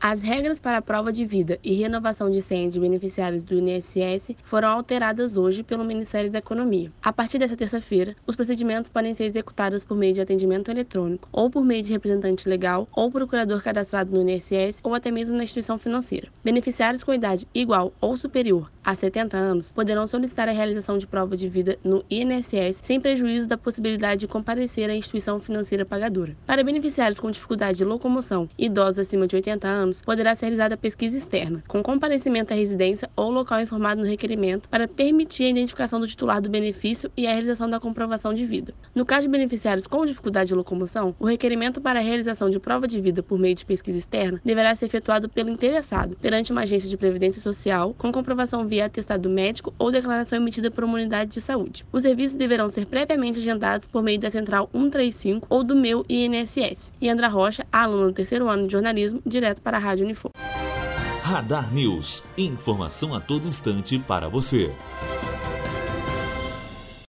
As regras para a prova de vida e renovação de senha de beneficiários do INSS foram alteradas hoje pelo Ministério da Economia. A partir desta terça-feira, os procedimentos podem ser executados por meio de atendimento eletrônico, ou por meio de representante legal, ou procurador cadastrado no INSS, ou até mesmo na instituição financeira. Beneficiários com idade igual ou superior a 70 anos poderão solicitar a realização de prova de vida no INSS sem prejuízo da possibilidade de comparecer à instituição financeira pagadora. Para beneficiários com dificuldade de locomoção idosos acima de 80 anos, anos, poderá ser realizada pesquisa externa, com comparecimento à residência ou local informado no requerimento, para permitir a identificação do titular do benefício e a realização da comprovação de vida. No caso de beneficiários com dificuldade de locomoção, o requerimento para a realização de prova de vida por meio de pesquisa externa deverá ser efetuado pelo interessado perante uma agência de previdência social, com comprovação via atestado médico ou declaração emitida por uma unidade de saúde. Os serviços deverão ser previamente agendados por meio da Central 135 ou do meu INSS. E Andra Rocha, aluna do terceiro ano de jornalismo, direto para a Rádio Unifor. Radar News. Informação a todo instante para você.